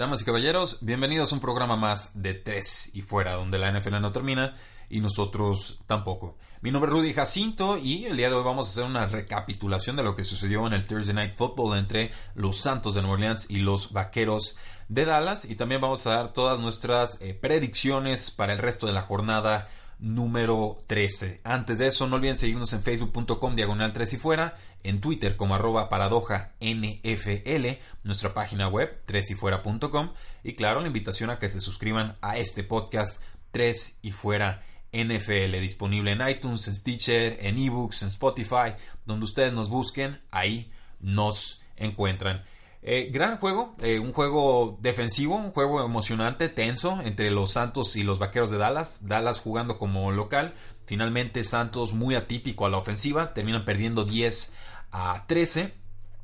Damas y caballeros, bienvenidos a un programa más de Tres y Fuera, donde la NFL no termina y nosotros tampoco. Mi nombre es Rudy Jacinto y el día de hoy vamos a hacer una recapitulación de lo que sucedió en el Thursday Night Football entre los Santos de Nueva Orleans y los Vaqueros de Dallas y también vamos a dar todas nuestras eh, predicciones para el resto de la jornada número 13. Antes de eso, no olviden seguirnos en facebook.com diagonal 3 y fuera, en Twitter como arroba paradoja NFL, nuestra página web 3 y fuera.com y claro, la invitación a que se suscriban a este podcast 3 y fuera NFL, disponible en iTunes, en Stitcher, en eBooks, en Spotify, donde ustedes nos busquen, ahí nos encuentran. Eh, gran juego, eh, un juego defensivo, un juego emocionante, tenso entre los Santos y los Vaqueros de Dallas. Dallas jugando como local. Finalmente Santos muy atípico a la ofensiva, terminan perdiendo 10 a 13.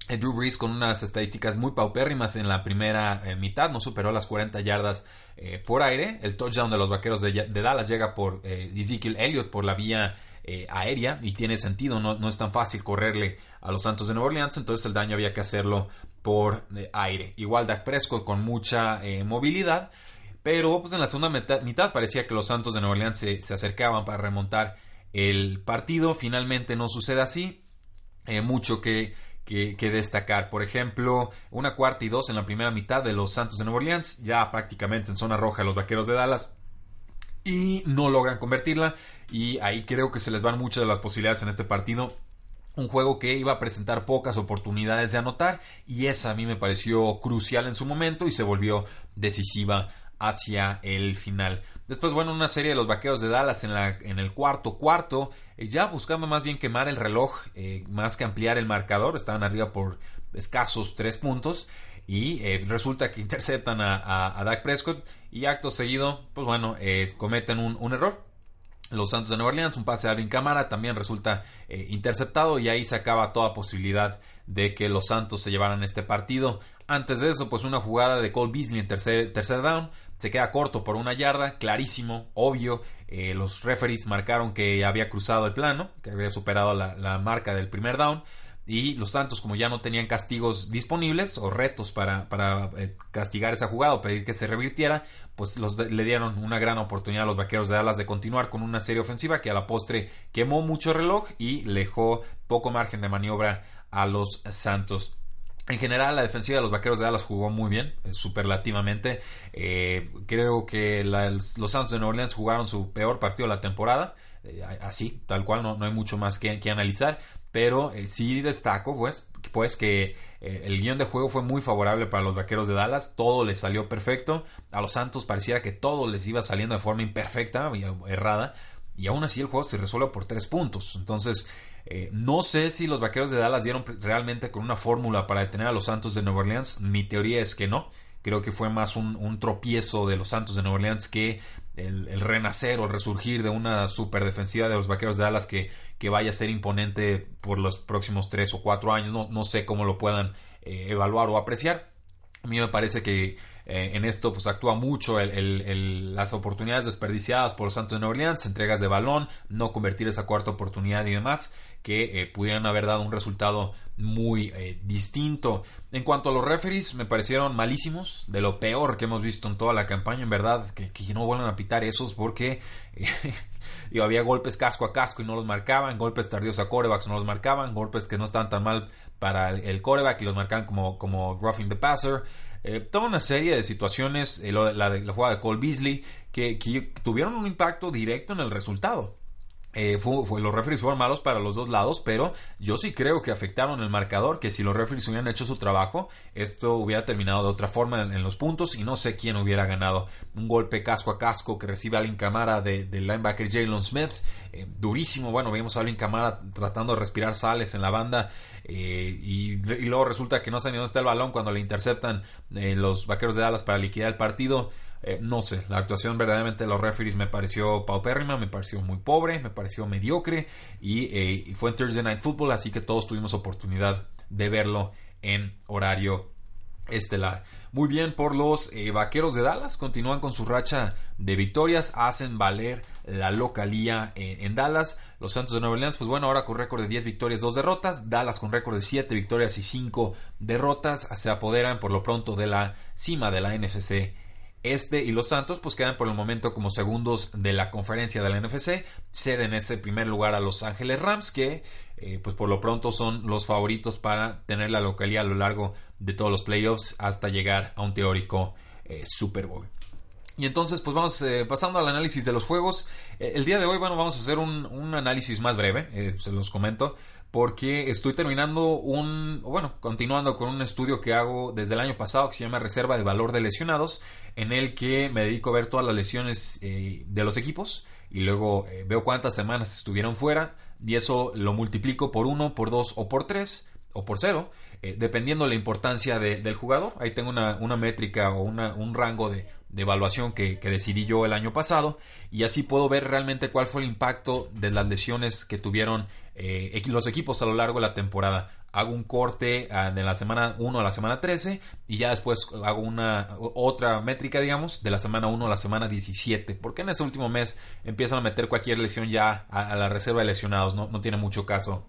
Eh, Drew Brees con unas estadísticas muy paupérrimas en la primera mitad, no superó las 40 yardas por aire. El touchdown de los Vaqueros de, Dallas llega por Ezekiel Elliott por la vía aérea y tiene sentido, no, es tan fácil correrle a los Santos de Nueva Orleans, entonces el daño había que hacerlo por eh, aire. Igual Dak Prescott con mucha eh, movilidad, pero pues en la segunda mitad, parecía que los Santos de Nueva Orleans se, acercaban para remontar el partido. Finalmente no sucede así. Eh, mucho que, que, destacar. Por ejemplo, una cuarta y dos en la primera mitad de los Santos de Nueva Orleans, ya prácticamente en zona roja los Vaqueros de Dallas. Y no logran convertirla. Y ahí creo que se les van muchas de las posibilidades en este partido un juego que iba a presentar pocas oportunidades de anotar y esa a mí me pareció crucial en su momento y se volvió decisiva hacia el final. Después, bueno, una serie de los vaqueros de Dallas en, la, en el cuarto cuarto, eh, ya buscando más bien quemar el reloj, eh, más que ampliar el marcador, estaban arriba por escasos tres puntos y eh, resulta que interceptan a, a, Dak Prescott y acto seguido, pues bueno, cometen un, un error los Santos de Nueva Orleans, un pase a Alvin Cámara también resulta eh, interceptado y ahí se acaba toda posibilidad de que los Santos se llevaran este partido. Antes de eso, pues una jugada de Cole Beasley en tercer, tercer down, se queda corto por una yarda, clarísimo, obvio. Eh, los referees marcaron que había cruzado el plano, que había superado la, la marca del primer down y los Santos, como ya no tenían castigos disponibles o retos para, para eh, castigar esa jugada o pedir que se revirtiera, pues los le dieron una gran oportunidad a los vaqueros de Dallas de continuar con una serie ofensiva que a la postre quemó mucho reloj y dejó poco margen de maniobra a los Santos. En general, la defensiva de los Vaqueros de Dallas jugó muy bien, eh, superlativamente. Eh, creo que los Santos de Nueva Orleans jugaron su peor partido de la temporada. así, tal cual, no, no hay mucho más que, que analizar pero eh, sí destaco pues, pues que eh, el guion de juego fue muy favorable para los Vaqueros de Dallas, todo les salió perfecto, a los Santos pareciera que todo les iba saliendo de forma imperfecta y errada, y aún así el juego se resuelve por tres puntos, entonces eh, no sé si los Vaqueros de Dallas dieron realmente con una fórmula para detener a los Santos de Nueva Orleans, mi teoría es que no, creo que fue más un, tropiezo de los Santos de Nueva Orleans que el, renacer o resurgir de una super defensiva de los Vaqueros de Dallas que, que vaya a ser imponente por los próximos tres o cuatro años. No, no sé cómo lo puedan eh, evaluar o apreciar. A mí me parece que eh, en esto pues actúa mucho las oportunidades desperdiciadas por los Santos de Nueva Orleans, entregas de balón, no convertir esa cuarta oportunidad y demás que eh, pudieran haber dado un resultado muy eh, distinto. En cuanto a los referees, me parecieron malísimos, de lo peor que hemos visto en toda la campaña, en verdad, que, no vuelvan a pitar esos porque eh, había golpes casco a casco y no los marcaban, golpes tardíos a corebacks no los marcaban, golpes que no estaban tan mal para el, coreback y los marcaban como, como roughing the passer. toda una serie de situaciones, la, de, la jugada de Cole Beasley, que tuvieron un impacto directo en el resultado. Eh, fue, los referees fueron malos para los dos lados, pero yo sí creo que afectaron el marcador, que si los referees hubieran hecho su trabajo, esto hubiera terminado de otra forma en, los puntos y no sé quién hubiera ganado. Un golpe casco a casco que recibe Alvin Camara del de linebacker Jalen Smith, eh, durísimo, bueno, vimos a Alvin Camara tratando de respirar sales en la banda eh, y, luego resulta que no sabe dónde está el balón cuando le interceptan los vaqueros de Dallas para liquidar el partido. Eh, no sé, la actuación verdaderamente de los referees me pareció paupérrima, me pareció muy pobre, me pareció mediocre eh, y, fue en Thursday Night Football, así que todos tuvimos oportunidad de verlo en horario estelar. Muy bien por los eh, Vaqueros de Dallas, continúan con su racha de victorias, hacen valer la localía en Dallas. Los Santos de Nueva Orleans, pues bueno, ahora con récord de 10 victorias, 2 derrotas. Dallas con récord de 7 victorias y 5 derrotas. Se apoderan por lo pronto de la cima de la NFC este y los Santos pues quedan por el momento como segundos de la conferencia de la NFC, ceden ese primer lugar a Los Ángeles Rams que eh, pues por lo pronto son los favoritos para tener la localidad a lo largo de todos los playoffs hasta llegar a un teórico eh, Super Bowl. Y entonces, pues vamos eh, pasando al análisis de los juegos. el día de hoy, bueno, vamos a hacer un, un análisis más breve, se los comento porque estoy terminando un, bueno, continuando con un estudio que hago desde el año pasado que se llama Reserva de Valor de Lesionados, en el que me dedico a ver todas las lesiones eh, de los equipos y luego eh, veo cuántas semanas estuvieron fuera y eso lo multiplico por uno, por dos o por tres o por cero, eh, dependiendo la importancia del jugador. Ahí tengo una, métrica o un rango de, evaluación que, decidí yo el año pasado y así puedo ver realmente cuál fue el impacto de las lesiones que tuvieron eh, los equipos a lo largo de la temporada. Hago un corte ah, de la semana 1 a la semana 13 y ya después hago una otra métrica, digamos, de la semana 1 a la semana 17. Porque en ese último mes empiezan a meter cualquier lesión ya a, la reserva de lesionados. No, no tiene mucho caso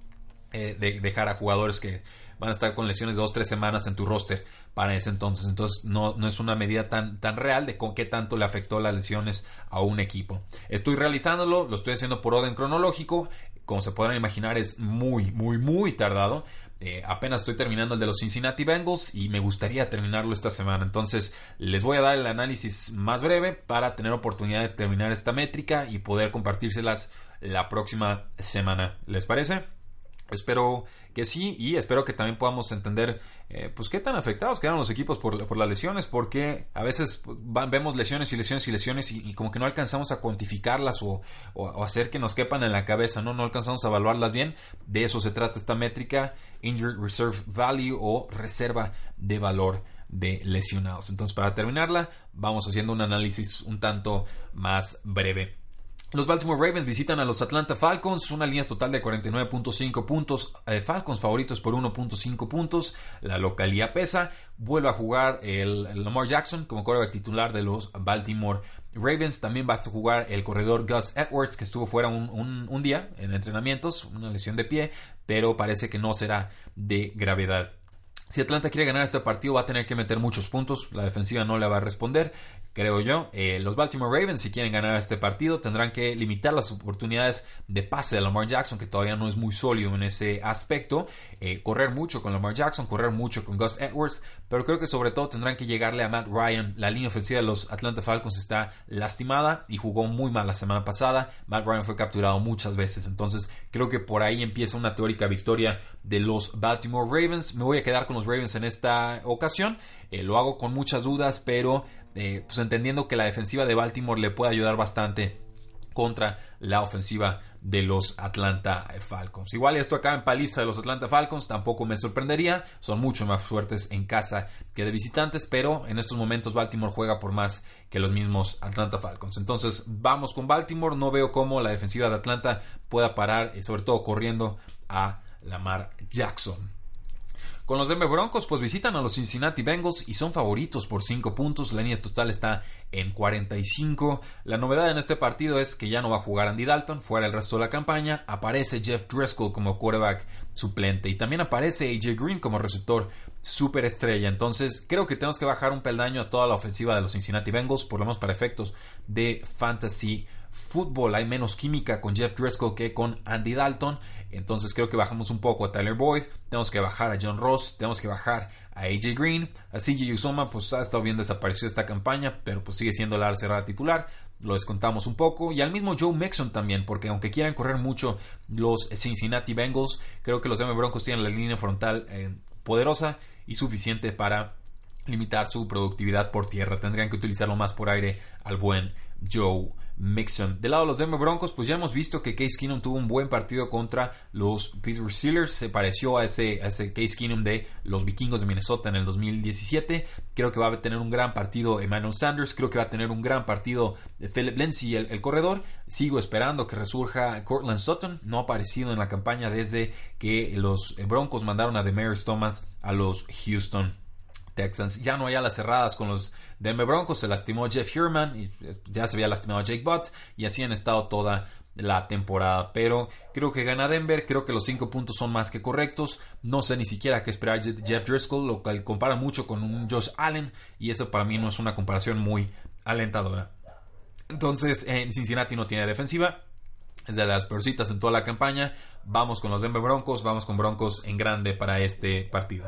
eh, de dejar a jugadores que van a estar con lesiones de 2 3 semanas en tu roster para ese entonces. Entonces no, no es una medida tan, tan real de con qué tanto le afectó las lesiones a un equipo. Estoy realizándolo, lo estoy haciendo por orden cronológico como se podrán imaginar, es muy, muy, muy tardado. Eh, apenas estoy terminando el de los Cincinnati Bengals y me gustaría terminarlo esta semana. Entonces les voy a dar el análisis más breve para tener oportunidad de terminar esta métrica y poder compartírselas la próxima semana. ¿Les parece? Espero que sí y espero que también podamos entender eh, pues qué tan afectados quedaron los equipos por, por las lesiones porque a veces pues, vemos lesiones y lesiones y lesiones y, como que no alcanzamos a cuantificarlas o, hacer que nos quepan en la cabeza, ¿no? no alcanzamos a evaluarlas bien. De eso se trata esta métrica, Injured Reserve Value o reserva de valor de lesionados. Entonces para terminarla vamos haciendo un análisis un tanto más breve. Los Baltimore Ravens visitan a los Atlanta Falcons, una línea total de 49.5 puntos. Eh, Falcons favoritos por 1.5 puntos. La localía pesa. Vuelve a jugar el, Lamar Jackson como quarterback titular de los Baltimore Ravens. También va a jugar el corredor Gus Edwards, que estuvo fuera un día en entrenamientos, una lesión de pie, pero parece que no será de gravedad. Si Atlanta quiere ganar este partido va a tener que meter muchos puntos, la defensiva no le va a responder, creo yo. Eh, los Baltimore Ravens si quieren ganar este partido tendrán que limitar las oportunidades de pase de Lamar Jackson, que todavía no es muy sólido en ese aspecto, eh, correr mucho con Lamar Jackson, correr mucho con Gus Edwards, pero creo que sobre todo tendrán que llegarle a Matt Ryan. La línea ofensiva de los Atlanta Falcons está lastimada y jugó muy mal la semana pasada. Matt Ryan fue capturado muchas veces, entonces creo que por ahí empieza una teórica victoria de los Baltimore Ravens. Me voy a quedar con los Ravens en esta ocasión. Eh, lo hago con muchas dudas, pero eh, pues entendiendo que la defensiva de Baltimore le puede ayudar bastante contra la ofensiva de los Atlanta Falcons. Igual esto acá en paliza de los Atlanta Falcons tampoco me sorprendería, son mucho más fuertes en casa que de visitantes, pero en estos momentos Baltimore juega por más que los mismos Atlanta Falcons. Entonces vamos con Baltimore, no veo cómo la defensiva de Atlanta pueda parar, eh, sobre todo corriendo a Lamar Jackson. Con los Denver Broncos, pues visitan a los Cincinnati Bengals y son favoritos por 5 puntos. La línea total está en 45. La novedad en este partido es que ya no va a jugar Andy Dalton fuera el resto de la campaña. Aparece Jeff Driscoll como quarterback suplente y también aparece AJ Green como receptor superestrella. Entonces, creo que tenemos que bajar un peldaño a toda la ofensiva de los Cincinnati Bengals, por lo menos para efectos de fantasy fútbol. Hay menos química con Jeff Driscoll que con Andy Dalton. Entonces creo que bajamos un poco a Tyler Boyd. Tenemos que bajar a John Ross. Tenemos que bajar a AJ Green. A CJ Usoma pues ha estado bien desaparecido esta campaña. Pero pues sigue siendo la cerrada titular. lo descontamos un poco. Y al mismo Joe Mixon también, porque aunque quieran correr mucho los Cincinnati Bengals, creo que los Denver Broncos tienen la línea frontal eh, poderosa y suficiente para limitar su productividad por tierra. Tendrían que utilizarlo más por aire al buen Joe Mixon. Del lado de los Denver Broncos, pues ya hemos visto que Case Keenum tuvo un buen partido contra los Pittsburgh Steelers. Se pareció a ese, ese Case Keenum de los vikingos de Minnesota en el 2017. Creo que va a tener un gran partido Emmanuel Sanders. Creo que va a tener un gran partido Philip Lindsay, el, el corredor. Sigo esperando que resurja Cortland Sutton. No ha aparecido en la campaña desde que los Broncos mandaron a Demarius Thomas a los Houston Texans. Ya no hay las cerradas con los Denver Broncos. Se lastimó Jeff Hurman y eh, ya se había lastimado Jake Butt y así han estado toda la temporada. Pero creo que gana Denver. Creo que los cinco puntos son más que correctos. No sé ni siquiera qué esperar Jeff Driscoll, lo cual compara mucho con un Josh Allen y eso para mí no es una comparación muy alentadora. Entonces, en Cincinnati no tiene defensiva. Es de las peorcitas en toda la campaña. Vamos con los Denver Broncos. Vamos con Broncos en grande para este partido.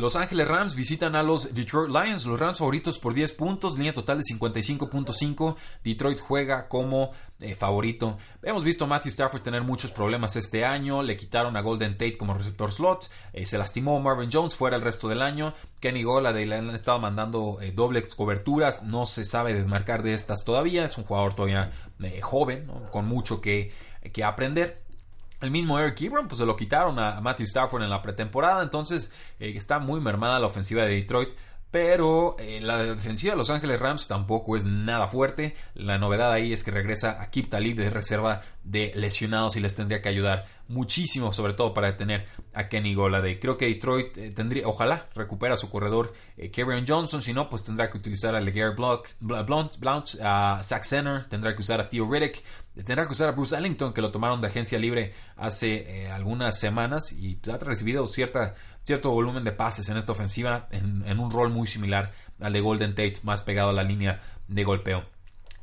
Los Ángeles Rams visitan a los Detroit Lions, los Rams favoritos por 10 puntos, línea total de 55.5. Detroit juega como eh, favorito. Hemos visto a Matthew Stafford tener muchos problemas este año, le quitaron a Golden Tate como receptor slot, eh, se lastimó Marvin Jones fuera el resto del año. Kenny Gola le han estado mandando eh, dobles coberturas, no se sabe desmarcar de estas todavía, es un jugador todavía joven, con mucho que, que aprender. El mismo Eric Ebron, pues se lo quitaron a Matthew Stafford en la pretemporada, entonces eh, está muy mermada la ofensiva de Detroit. Pero eh, la defensiva de Los Ángeles Rams tampoco es nada fuerte. La novedad ahí es que regresa a Kip Talib de reserva de lesionados y les tendría que ayudar muchísimo, sobre todo para detener a Kenny Golade. Creo que Detroit eh, tendría, ojalá recupera su corredor eh, Kevin Johnson, si no, pues tendrá que utilizar a LeGarrette Blount, Blount, a Zach Center, tendrá que usar a Theo Riddick, tendrá que usar a Bruce Ellington, que lo tomaron de agencia libre hace eh, algunas semanas y ha recibido cierta, cierto volumen de pases en esta ofensiva en, un rol muy similar al de Golden Tate, más pegado a la línea de golpeo.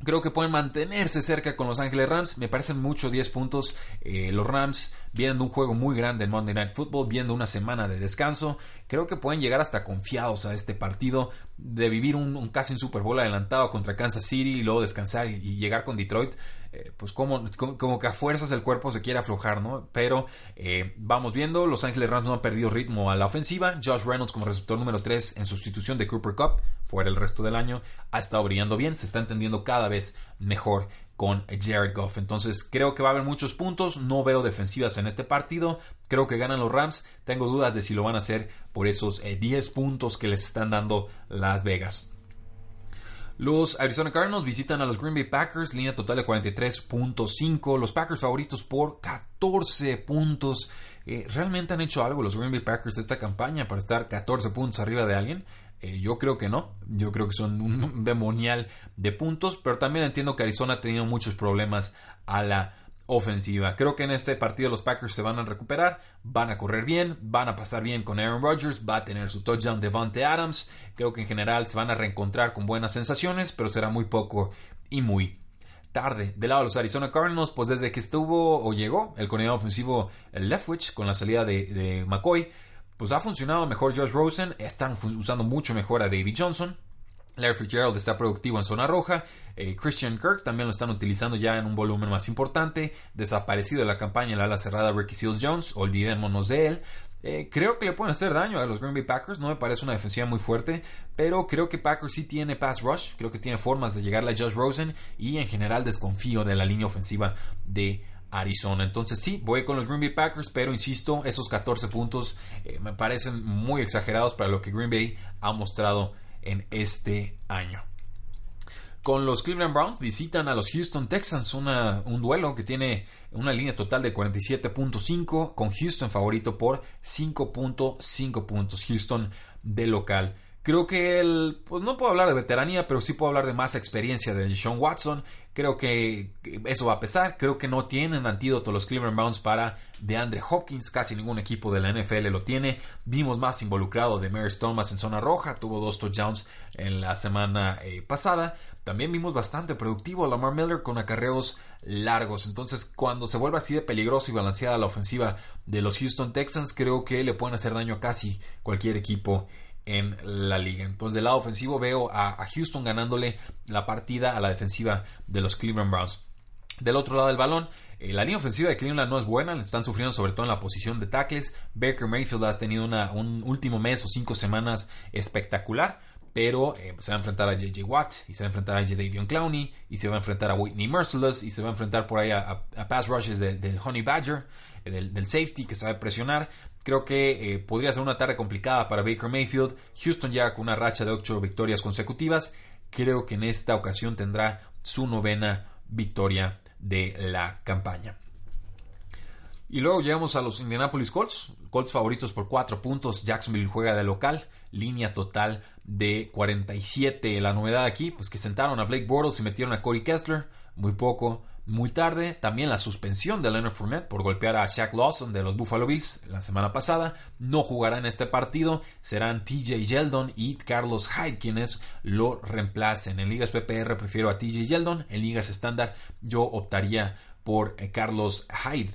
Creo que pueden mantenerse cerca con Los Ángeles Rams. Me parecen mucho 10 puntos. Eh, los Rams viendo un juego muy grande en Monday Night Football, viendo una semana de descanso. Creo que pueden llegar hasta confiados a este partido de vivir un, casi un Super Bowl adelantado contra Kansas City y luego descansar y llegar con Detroit. Eh, pues como, como, que a fuerzas el cuerpo se quiere aflojar, ¿no? Pero eh, vamos viendo, Los Ángeles Rams no han perdido ritmo a la ofensiva, Josh Reynolds como receptor número 3 en sustitución de Cooper Cup, fuera el resto del año, ha estado brillando bien, se está entendiendo cada vez mejor con Jared Goff. Entonces creo que va a haber muchos puntos, no veo defensivas en este partido, creo que ganan los Rams, tengo dudas de si lo van a hacer por esos 10 eh, puntos que les están dando Las Vegas. Los Arizona Cardinals visitan a los Green Bay Packers, línea total de 43.5. Los Packers favoritos por 14 puntos. Eh, ¿Realmente han hecho algo los Green Bay Packers esta campaña para estar 14 puntos arriba de alguien? Eh, yo creo que no. Yo creo que son un demonial de puntos. Pero también entiendo que Arizona ha tenido muchos problemas a la ofensiva. Creo que en este partido los Packers se van a recuperar, van a correr bien, van a pasar bien con Aaron Rodgers, va a tener su touchdown Devante Adams. Creo que en general se van a reencontrar con buenas sensaciones, pero será muy poco y muy tarde. Del lado de los Arizona Cardinals, pues desde que estuvo o llegó el coordinador ofensivo Leftwich con la salida de, de McCoy, pues ha funcionado mejor Josh Rosen, están usando mucho mejor a David Johnson. Larry Fitzgerald está productivo en zona roja. Eh, Christian Kirk también lo están utilizando ya en un volumen más importante. Desaparecido de la campaña la ala cerrada Ricky Seals Jones. Olvidémonos de él. Eh, creo que le pueden hacer daño a los Green Bay Packers. No me parece una defensiva muy fuerte. Pero creo que Packers sí tiene pass rush. Creo que tiene formas de llegarle a Josh Rosen. Y en general desconfío de la línea ofensiva de Arizona. Entonces sí, voy con los Green Bay Packers, pero insisto, esos 14 puntos eh, me parecen muy exagerados para lo que Green Bay ha mostrado en este año. Con los Cleveland Browns visitan a los Houston Texans, un duelo que tiene una línea total de 47.5 con Houston favorito por 5.5 puntos. Houston de local. Creo que él, pues no puedo hablar de veteranía, pero sí puedo hablar de más experiencia de Sean Watson. Creo que eso va a pesar. Creo que no tienen antídoto los Cleveland Browns para DeAndre Hopkins. Casi ningún equipo de la NFL lo tiene. Vimos más involucrado de Mary Thomas en zona roja. Tuvo dos touchdowns en la semana eh, pasada. También vimos bastante productivo Lamar Miller con acarreos largos. Entonces, cuando se vuelve así de peligroso y balanceada la ofensiva de los Houston Texans, creo que le pueden hacer daño a casi cualquier equipo en la liga. Entonces, del lado ofensivo veo a, Houston ganándole la partida a la defensiva de los Cleveland Browns. Del otro lado del balón, eh, la línea ofensiva de Cleveland no es buena, están sufriendo sobre todo en la posición de tackles. Baker Mayfield ha tenido un último mes o cinco semanas espectacular pero eh, se va a enfrentar a JJ Watt y se va a enfrentar a Davion Clowney y se va a enfrentar a Whitney Merciless y se va a enfrentar por ahí a, pass rushes del Honey Badger, eh, del, safety que sabe presionar. Creo que eh, podría ser una tarde complicada para Baker Mayfield. Houston ya con una racha de ocho victorias consecutivas. Creo que en esta ocasión tendrá su novena victoria de la campaña. Y luego llegamos a los Indianapolis Colts. Colts favoritos por 4 puntos. Jacksonville juega de local. Línea total de 47. La novedad aquí, pues que sentaron a Blake Bortles y metieron a Corey Kessler. Muy poco, muy tarde. También la suspensión de Leonard Fournette por golpear a Shaq Lawson de los Buffalo Bills la semana pasada. No jugará en este partido. Serán TJ Yeldon y Carlos Hyde quienes lo reemplacen. En ligas PPR prefiero a TJ Yeldon. En ligas estándar yo optaría por eh, Carlos Hyde.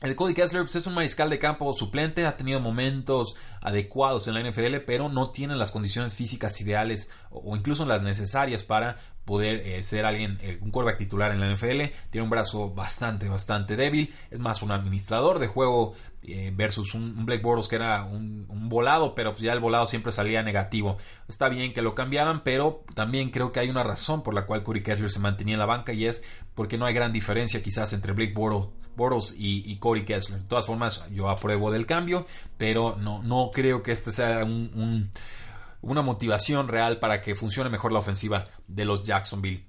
El Cody Kessler pues, es un mariscal de campo suplente, ha tenido momentos adecuados en la NFL, pero no tiene las condiciones físicas ideales o incluso las necesarias para poder eh, ser alguien, eh, un quarterback titular en la NFL. Tiene un brazo bastante, bastante débil. Es más un administrador de juego eh, versus un, Blake Bortles que era un, volado, pero pues ya el volado siempre salía negativo. Está bien que lo cambiaran, pero también creo que hay una razón por la cual Cody Kessler se mantenía en la banca y es porque no hay gran diferencia quizás entre Blake Bortles Boros y, Corey Kessler. De todas formas, yo apruebo del cambio, pero no, no creo que este sea una motivación real para que funcione mejor la ofensiva de los Jacksonville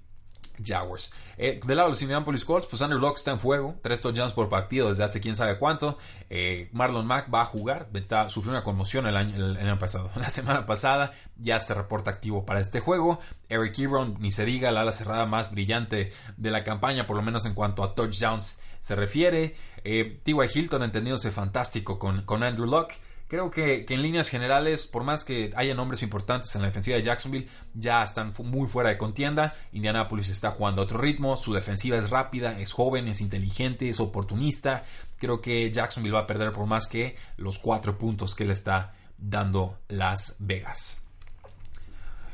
Jaguars. Eh, del lado de los Indianapolis Colts, pues Andrew Locke está en fuego, tres touchdowns por partido desde hace quién sabe cuánto. Eh, Marlon Mack va a jugar, sufrió una conmoción el año, el, año, pasado. La semana pasada ya se reporta activo para este juego. Eric Ebron, ni se diga, la ala cerrada más brillante de la campaña, por lo menos en cuanto a touchdowns se refiere. Eh, T.Y. Hilton entendiéndose fantástico con, con Andrew Locke. Creo que, en líneas generales, por más que haya nombres importantes en la defensiva de Jacksonville, ya están muy fuera de contienda. Indianapolis está jugando a otro ritmo, su defensiva es rápida, es joven, es inteligente, es oportunista. Creo que Jacksonville va a perder por más que los cuatro puntos que le está dando Las Vegas.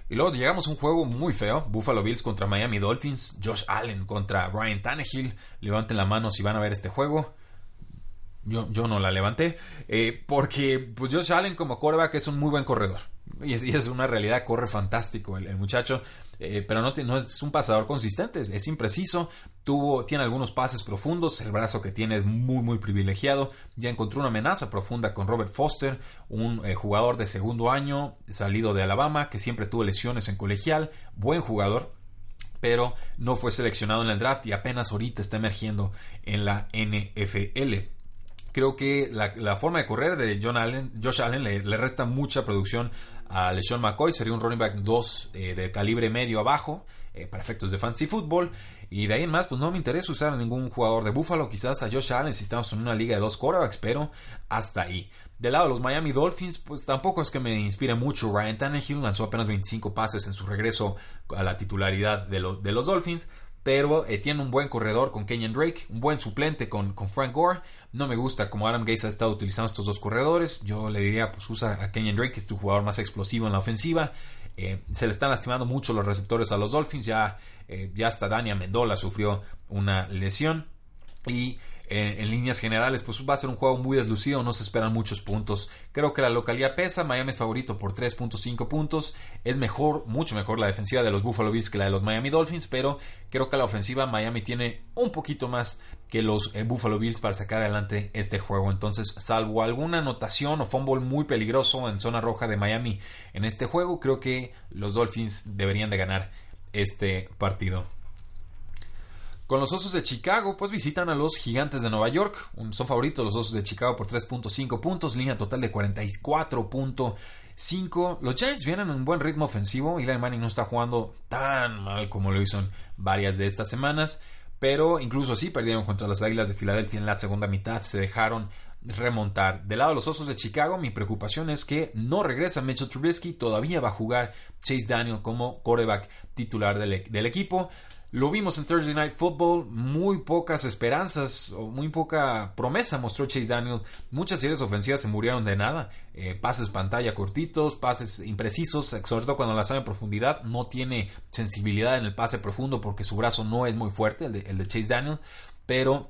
Y luego llegamos a un juego muy feo. Buffalo Bills contra Miami Dolphins. Josh Allen contra Ryan Tannehill. Levanten la mano si van a ver este juego. Yo, yo no la levanté. Eh, porque pues Josh Allen como quarterback es un muy buen corredor. Y es, una realidad, corre fantástico el, muchacho. Eh, pero no, es un pasador consistente, es, impreciso. Tuvo, tiene algunos pases profundos. El brazo que tiene es muy, muy privilegiado. Ya encontró una amenaza profunda con Robert Foster, un eh, jugador de segundo año, salido de Alabama, que siempre tuvo lesiones en colegial. Buen jugador, pero no fue seleccionado en el draft y apenas ahorita está emergiendo en la NFL creo que la, forma de correr de John Allen, Josh Allen le, resta mucha producción a LeSean McCoy. Sería un running back 2 eh, de calibre medio abajo eh, para efectos de fantasy football. Y de ahí en más, pues no me interesa usar a ningún jugador de Buffalo. Quizás a Josh Allen si estamos en una liga de dos quarterbacks, pero hasta ahí. Del lado de los Miami Dolphins, pues tampoco es que me inspire mucho. Ryan Tannehill lanzó apenas 25 pases en su regreso a la titularidad de, de los Dolphins pero eh, tiene un buen corredor con Kenyon Drake, un buen suplente con, con, Frank Gore. No me gusta como Adam Gates ha estado utilizando estos dos corredores. Yo le diría, pues usa a Kenyon Drake, que es tu jugador más explosivo en la ofensiva. Eh, se le están lastimando mucho los receptores a los Dolphins. Ya, eh, ya hasta Dania Mendola sufrió una lesión. Y en líneas generales, pues va a ser un juego muy deslucido, no se esperan muchos puntos. Creo que la localidad pesa, Miami es favorito por 3.5 puntos. Es mejor, mucho mejor la defensiva de los Buffalo Bills que la de los Miami Dolphins, pero creo que la ofensiva Miami tiene un poquito más que los eh, Buffalo Bills para sacar adelante este juego. Entonces, salvo alguna anotación o fumble muy peligroso en zona roja de Miami en este juego, creo que los Dolphins deberían de ganar este partido. Con los Osos de Chicago, pues visitan a los Gigantes de Nueva York. Son favoritos los Osos de Chicago por 3.5 puntos, línea total de 44.5. Los Giants vienen en un buen ritmo ofensivo. Eli Manning no está jugando tan mal como lo hizo en varias de estas semanas. Pero incluso así perdieron contra las Águilas de Filadelfia en la segunda mitad. Se dejaron remontar. Del lado de los Osos de Chicago, mi preocupación es que no regresa Mitchell Trubisky. Todavía va a jugar Chase Daniel como quarterback titular del equipo. Lo vimos en Thursday Night Football, muy pocas esperanzas o muy poca promesa mostró Chase Daniel. Muchas series ofensivas se murieron de nada. Eh, pases pantalla cortitos, pases imprecisos, sobre todo cuando la sabe en profundidad. No tiene sensibilidad en el pase profundo porque su brazo no es muy fuerte, el de, Chase Daniel. Pero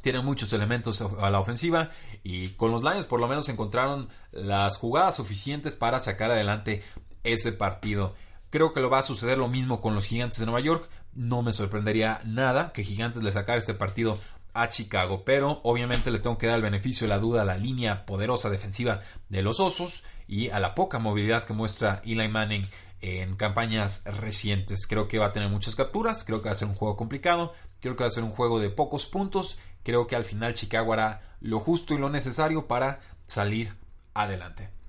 tiene muchos elementos a la ofensiva y con los Lions por lo menos encontraron las jugadas suficientes para sacar adelante ese partido. Creo que lo va a suceder lo mismo con los Gigantes de Nueva York. No me sorprendería nada que Gigantes le sacara este partido a Chicago, pero obviamente le tengo que dar el beneficio de la duda a la línea poderosa defensiva de los Osos y a la poca movilidad que muestra Eli Manning en campañas recientes. Creo que va a tener muchas capturas, creo que va a ser un juego complicado, creo que va a ser un juego de pocos puntos, creo que al final Chicago hará lo justo y lo necesario para salir adelante.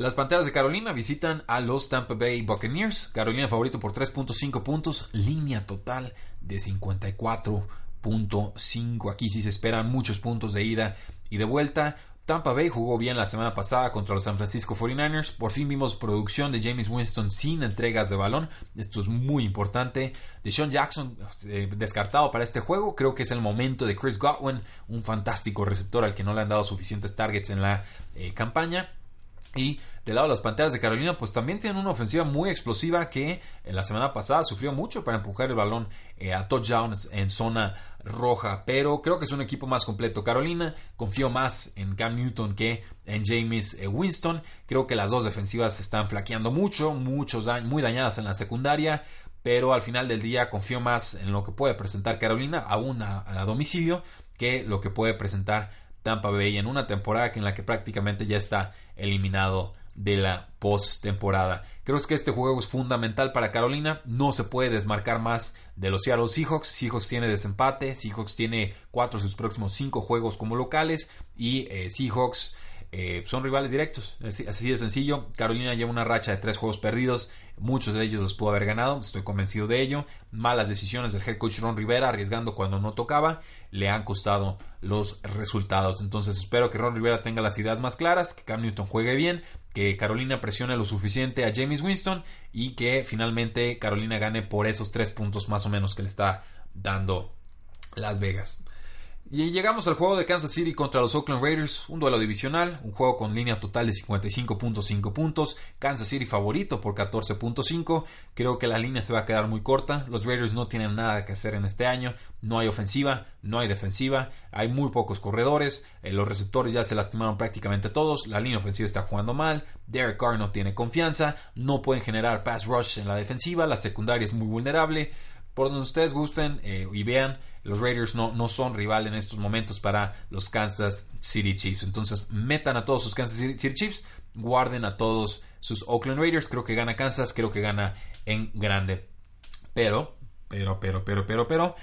Las Panteras de Carolina visitan a los Tampa Bay Buccaneers. Carolina favorito por 3.5 puntos. Línea total de 54.5. Aquí sí se esperan muchos puntos de ida y de vuelta. Tampa Bay jugó bien la semana pasada contra los San Francisco 49ers. Por fin vimos producción de James Winston sin entregas de balón. Esto es muy importante. De Sean Jackson eh, descartado para este juego. Creo que es el momento de Chris Godwin, un fantástico receptor al que no le han dado suficientes targets en la eh, campaña. Y del lado de las Panteras de Carolina, pues también tienen una ofensiva muy explosiva que en la semana pasada sufrió mucho para empujar el balón eh, a touchdowns en zona roja. Pero creo que es un equipo más completo. Carolina confío más en Cam Newton que en James eh, Winston. Creo que las dos defensivas están flaqueando mucho, muchos muy dañadas en la secundaria. Pero al final del día confío más en lo que puede presentar Carolina, aún a, a domicilio, que lo que puede presentar Tampa Bay en una temporada en la que prácticamente ya está eliminado de la postemporada. Creo que este juego es fundamental para Carolina. No se puede desmarcar más de los Seattle Seahawks. Seahawks tiene desempate. Seahawks tiene cuatro de sus próximos cinco juegos como locales. Y eh, Seahawks eh, son rivales directos. Así de sencillo. Carolina lleva una racha de tres juegos perdidos. Muchos de ellos los pudo haber ganado, estoy convencido de ello. Malas decisiones del head coach Ron Rivera, arriesgando cuando no tocaba, le han costado los resultados. Entonces espero que Ron Rivera tenga las ideas más claras, que Cam Newton juegue bien, que Carolina presione lo suficiente a James Winston y que finalmente Carolina gane por esos tres puntos más o menos que le está dando Las Vegas. Y llegamos al juego de Kansas City contra los Oakland Raiders, un duelo divisional, un juego con línea total de 55.5 puntos, Kansas City favorito por 14.5, creo que la línea se va a quedar muy corta, los Raiders no tienen nada que hacer en este año, no hay ofensiva, no hay defensiva, hay muy pocos corredores, eh, los receptores ya se lastimaron prácticamente todos, la línea ofensiva está jugando mal, Derek Carr no tiene confianza, no pueden generar pass rush en la defensiva, la secundaria es muy vulnerable, por donde ustedes gusten eh, y vean, los Raiders no, no son rival en estos momentos para los Kansas City Chiefs. Entonces metan a todos sus Kansas City Chiefs, guarden a todos sus Oakland Raiders. Creo que gana Kansas, creo que gana en grande. Pero, pero, pero, pero, pero, pero,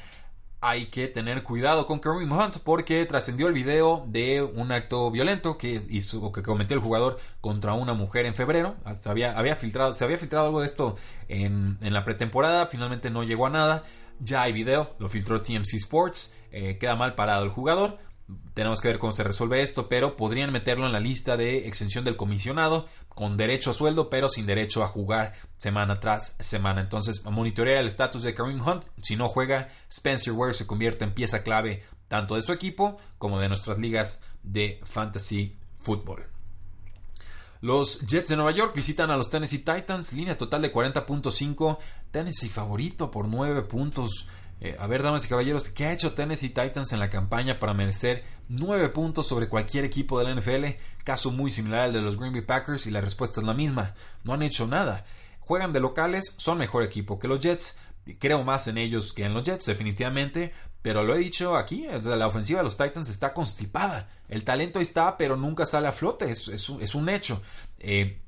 hay que tener cuidado con Kareem Hunt porque trascendió el video de un acto violento que hizo que cometió el jugador contra una mujer en febrero. Se había, filtrado, se había filtrado algo de esto en, en la pretemporada, finalmente no llegó a nada. Ya hay video, lo filtró TMC Sports, eh, queda mal parado el jugador. Tenemos que ver cómo se resuelve esto, pero podrían meterlo en la lista de exención del comisionado con derecho a sueldo, pero sin derecho a jugar semana tras semana. Entonces, monitorea el estatus de Kareem Hunt. Si no juega, Spencer Ware se convierte en pieza clave tanto de su equipo como de nuestras ligas de fantasy football. Los Jets de Nueva York visitan a los Tennessee Titans, línea total de 40.5. Tennessee favorito por 9 puntos. Eh, a ver, damas y caballeros, ¿qué ha hecho Tennessee Titans en la campaña para merecer 9 puntos sobre cualquier equipo de la NFL? Caso muy similar al de los Green Bay Packers y la respuesta es la misma. No han hecho nada. Juegan de locales, son mejor equipo que los Jets. Creo más en ellos que en los Jets, definitivamente. Pero lo he dicho aquí, la ofensiva de los Titans está constipada. El talento está, pero nunca sale a flote. Es, un hecho. Eh,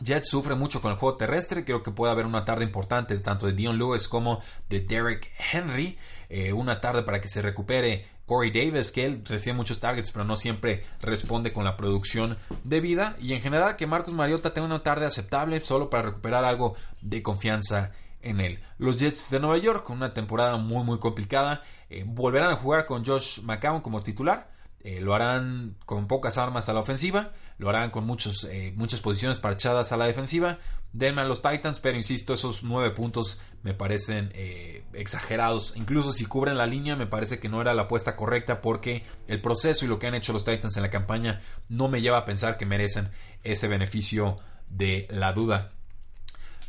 Jets sufre mucho con el juego terrestre. Creo que puede haber una tarde importante tanto de Dion Lewis como de Derek Henry. Eh, una tarde para que se recupere Corey Davis, que él recibe muchos targets, pero no siempre responde con la producción de vida. Y en general que Marcus Mariota tenga una tarde aceptable solo para recuperar algo de confianza en él. Los Jets de Nueva York, con una temporada muy muy complicada, eh, volverán a jugar con Josh McCown como titular. Eh, lo harán con pocas armas a la ofensiva, lo harán con muchos, eh, muchas posiciones parchadas a la defensiva. Denme a los Titans, pero insisto, esos nueve puntos me parecen eh, exagerados. Incluso si cubren la línea, me parece que no era la apuesta correcta porque el proceso y lo que han hecho los Titans en la campaña no me lleva a pensar que merecen ese beneficio de la duda.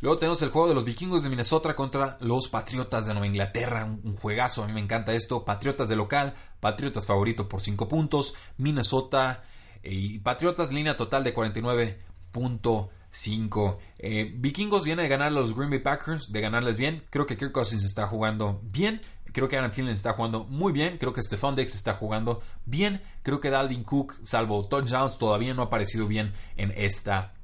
Luego tenemos el juego de los vikingos de Minnesota contra los Patriotas de Nueva Inglaterra. Un, juegazo, a mí me encanta esto. Patriotas de local, Patriotas favorito por 5 puntos. Minnesota eh, y Patriotas línea total de 49.5. Eh, vikingos viene de ganar a los Green Bay Packers, de ganarles bien. Creo que Kirk Cousins está jugando bien. Creo que Aaron Thielen está jugando muy bien. Creo que Stephon Dex está jugando bien. Creo que Dalvin Cook, salvo touchdowns, todavía no ha aparecido bien en esta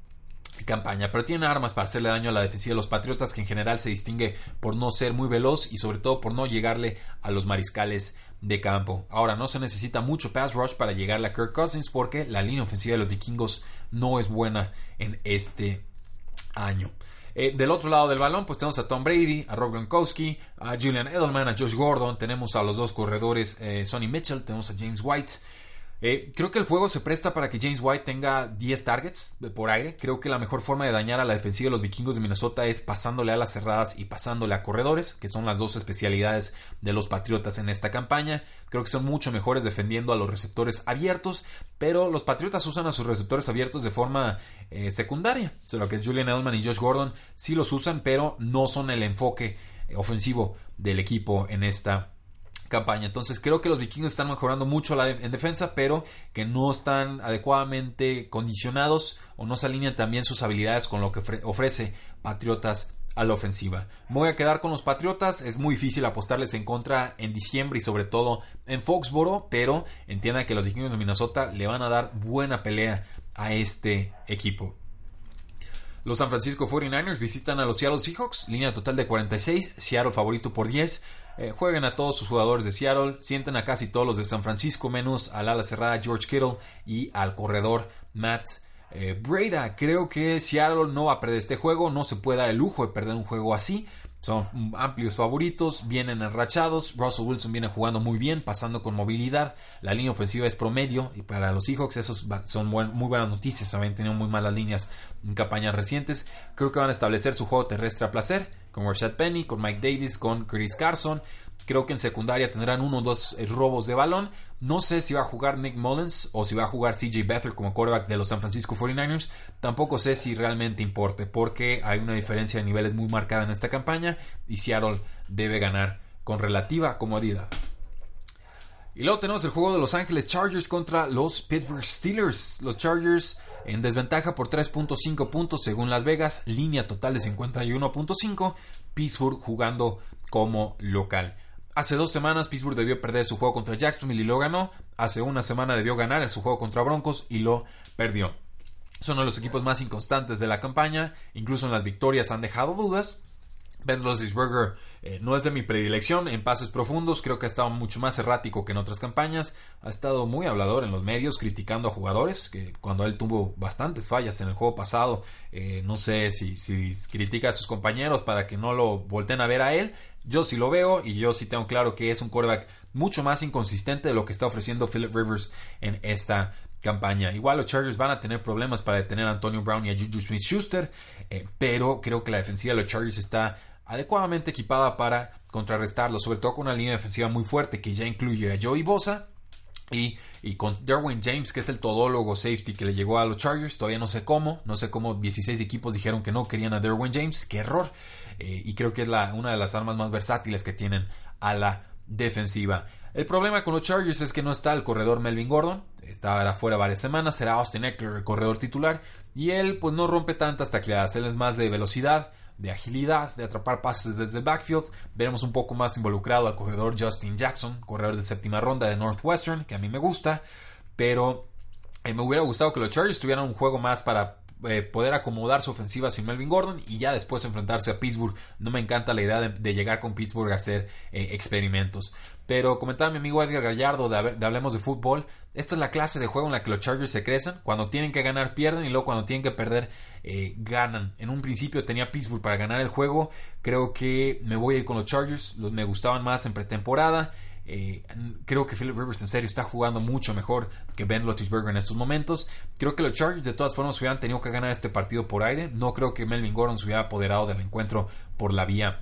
campaña, pero tiene armas para hacerle daño a la defensiva de los Patriotas, que en general se distingue por no ser muy veloz y sobre todo por no llegarle a los mariscales de campo. Ahora, no se necesita mucho pass rush para llegarle a Kirk Cousins porque la línea ofensiva de los vikingos no es buena en este año. Eh, del otro lado del balón, pues tenemos a Tom Brady, a Rob Gronkowski, a Julian Edelman, a Josh Gordon, tenemos a los dos corredores eh, Sonny Mitchell, tenemos a James White. Eh, creo que el juego se presta para que James White tenga 10 targets por aire. Creo que la mejor forma de dañar a la defensiva de los vikingos de Minnesota es pasándole a las cerradas y pasándole a corredores, que son las dos especialidades de los Patriotas en esta campaña. Creo que son mucho mejores defendiendo a los receptores abiertos, pero los Patriotas usan a sus receptores abiertos de forma eh, secundaria. O lo que Julian Edelman y Josh Gordon sí los usan, pero no son el enfoque ofensivo del equipo en esta campaña. Entonces creo que los vikingos están mejorando mucho en defensa, pero que no están adecuadamente condicionados o no se alinean también sus habilidades con lo que ofrece Patriotas a la ofensiva. Voy a quedar con los Patriotas, es muy difícil apostarles en contra en diciembre y sobre todo en Foxboro, pero entiendan que los vikingos de Minnesota le van a dar buena pelea a este equipo. Los San Francisco 49ers visitan a los Seattle Seahawks, línea total de 46, Seattle favorito por 10. Eh, jueguen a todos sus jugadores de Seattle, sienten a casi todos los de San Francisco, menos al ala cerrada George Kittle y al corredor Matt eh, Breda. Creo que Seattle no va a perder este juego, no se puede dar el lujo de perder un juego así. Son amplios favoritos, vienen enrachados. Russell Wilson viene jugando muy bien, pasando con movilidad. La línea ofensiva es promedio y para los Seahawks esos son muy buenas noticias. Habían tenido muy malas líneas en campañas recientes. Creo que van a establecer su juego terrestre a placer con Rashad Penny, con Mike Davis, con Chris Carson. Creo que en secundaria tendrán uno o dos eh, robos de balón. No sé si va a jugar Nick Mullins o si va a jugar CJ Beathard como quarterback de los San Francisco 49ers. Tampoco sé si realmente importe porque hay una diferencia de niveles muy marcada en esta campaña y Seattle debe ganar con relativa comodidad. Y luego tenemos el juego de Los Ángeles Chargers contra los Pittsburgh Steelers. Los Chargers en desventaja por 3.5 puntos según Las Vegas, línea total de 51.5. Pittsburgh jugando como local. Hace dos semanas Pittsburgh debió perder su juego contra Jacksonville y lo ganó. Hace una semana debió ganar en su juego contra Broncos y lo perdió. Son uno de los equipos más inconstantes de la campaña. Incluso en las victorias han dejado dudas. Ben Roethlisberger eh, no es de mi predilección en pases profundos, creo que ha estado mucho más errático que en otras campañas, ha estado muy hablador en los medios criticando a jugadores, que cuando él tuvo bastantes fallas en el juego pasado, eh, no sé si, critica a sus compañeros para que no lo volteen a ver a él, yo sí lo veo y yo sí tengo claro que es un quarterback mucho más inconsistente de lo que está ofreciendo Philip Rivers en esta campaña. Igual los Chargers van a tener problemas para detener a Antonio Brown y a Juju Smith Schuster, eh, pero creo que la defensiva de los Chargers está adecuadamente equipada para contrarrestarlo, sobre todo con una línea defensiva muy fuerte que ya incluye a Joey Bosa. Y, con Derwin James, que es el todólogo safety que le llegó a los Chargers, todavía no sé cómo, no sé cómo 16 equipos dijeron que no querían a Derwin James, qué error. Eh, y creo que es una de las armas más versátiles que tienen a la defensiva. El problema con los Chargers es que no está el corredor Melvin Gordon, está fuera varias semanas, será Austin Eckler el corredor titular y él pues no rompe tantas tacleadas, él es más de velocidad, de agilidad, de atrapar pases desde el backfield. Veremos un poco más involucrado al corredor Justin Jackson, corredor de séptima ronda de Northwestern, que a mí me gusta, pero eh, me hubiera gustado que los Chargers tuvieran un juego más para eh, poder acomodar su ofensiva sin Melvin Gordon y ya después enfrentarse a Pittsburgh. No me encanta la idea de, llegar con Pittsburgh a hacer eh, experimentos. Pero comentaba mi amigo Edgar Gallardo de, Hablemos de Fútbol, esta es la clase de juego en la que los Chargers se crecen. Cuando tienen que ganar, pierden y luego cuando tienen que perder, eh, ganan. En un principio tenía Pittsburgh para ganar el juego. Creo que me voy a ir con los Chargers. Los me gustaban más en pretemporada. Eh, creo que Philip Rivers en serio está jugando mucho mejor que Ben Roethlisberger en estos momentos. Creo que los Chargers de todas formas hubieran tenido que ganar este partido por aire. No creo que Melvin Gordon se hubiera apoderado del encuentro por la vía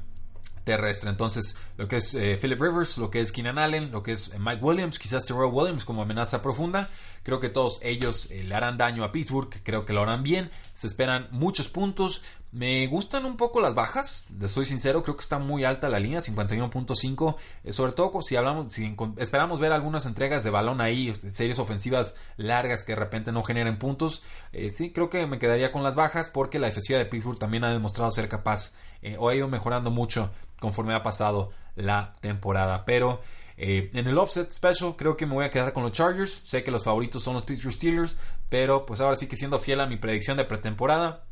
terrestre. Entonces, lo que es eh, Philip Rivers, lo que es Keenan Allen, lo que es eh, Mike Williams, quizás Terrell Williams como amenaza profunda, creo que todos ellos le harán daño a Pittsburgh, creo que lo harán bien, se esperan muchos puntos. Me gustan un poco las bajas, soy sincero, creo que está muy alta la línea, 51.5, sobre todo si hablamos, si esperamos ver algunas entregas de balón ahí, series ofensivas largas que de repente no generen puntos, sí, creo que me quedaría con las bajas porque la defensiva de Pittsburgh también ha demostrado ser capaz o ha ido mejorando mucho conforme ha pasado la temporada. Pero eh, en el offset special creo que me voy a quedar con los Chargers. Sé que los favoritos son los Pittsburgh Steelers, pero pues ahora sí que siendo fiel a mi predicción de pretemporada,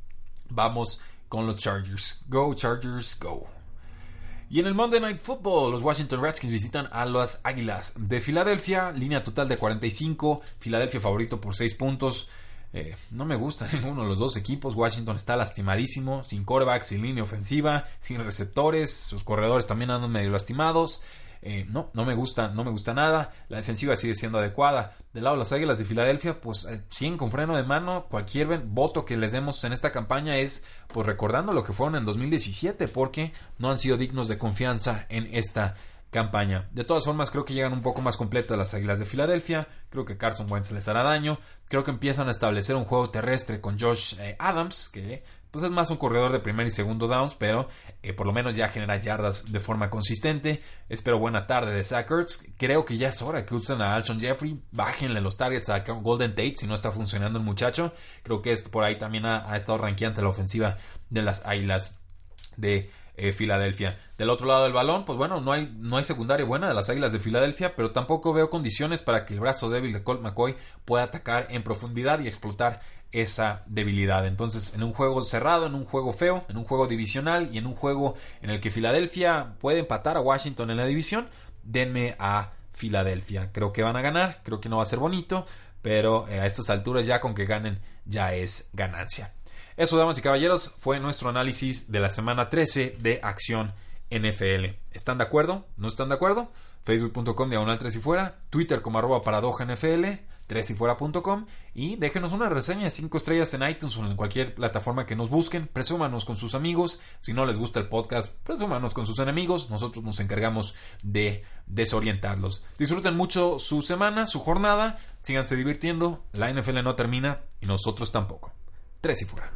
vamos con los Chargers. Go Chargers, go. Y en el Monday Night Football, los Washington Redskins visitan a las Águilas de Filadelfia, línea total de 45, Filadelfia favorito por 6 puntos. Eh, no me gusta ninguno de los dos equipos. Washington está lastimadísimo, sin coreback, sin línea ofensiva, sin receptores. Sus corredores también andan medio lastimados. Eh, no, no me gusta, no me gusta nada. La defensiva sigue siendo adecuada. Del lado de las Águilas de Filadelfia, pues eh, siguen con freno de mano. Cualquier voto que les demos en esta campaña es pues recordando lo que fueron en 2017, porque no han sido dignos de confianza en esta campaña. De todas formas, creo que llegan un poco más completas las Águilas de Filadelfia. Creo que Carson Wentz les hará daño. Creo que empiezan a establecer un juego terrestre con Josh eh, Adams, que pues es más un corredor de primer y segundo downs, pero eh, por lo menos ya genera yardas de forma consistente. Espero buena tarde de Zach Creo que ya es hora que usen a Alshon Jeffrey. Bájenle los targets a Golden Tate si no está funcionando el muchacho. Creo que es, por ahí también ha, ha estado ranqueante la ofensiva de las Águilas de eh, Filadelfia. Del otro lado del balón, pues bueno, no hay, no hay secundaria buena de las Águilas de Filadelfia, pero tampoco veo condiciones para que el brazo débil de Colt McCoy pueda atacar en profundidad y explotar esa debilidad. Entonces, en un juego cerrado, en un juego feo, en un juego divisional y en un juego en el que Filadelfia puede empatar a Washington en la división, denme a Filadelfia. Creo que van a ganar, creo que no va a ser bonito, pero eh, a estas alturas ya con que ganen ya es ganancia. Eso, damas y caballeros, fue nuestro análisis de la semana 13 de Acción NFL. ¿Están de acuerdo? ¿No están de acuerdo? Facebook.com diagonal 3 y fuera, Twitter como arroba paradoja NFL, 3 y déjenos una reseña de 5 estrellas en iTunes o en cualquier plataforma que nos busquen, presúmanos con sus amigos, si no les gusta el podcast, presúmanos con sus enemigos, nosotros nos encargamos de desorientarlos. Disfruten mucho su semana, su jornada, síganse divirtiendo, la NFL no termina y nosotros tampoco. 3 y fuera.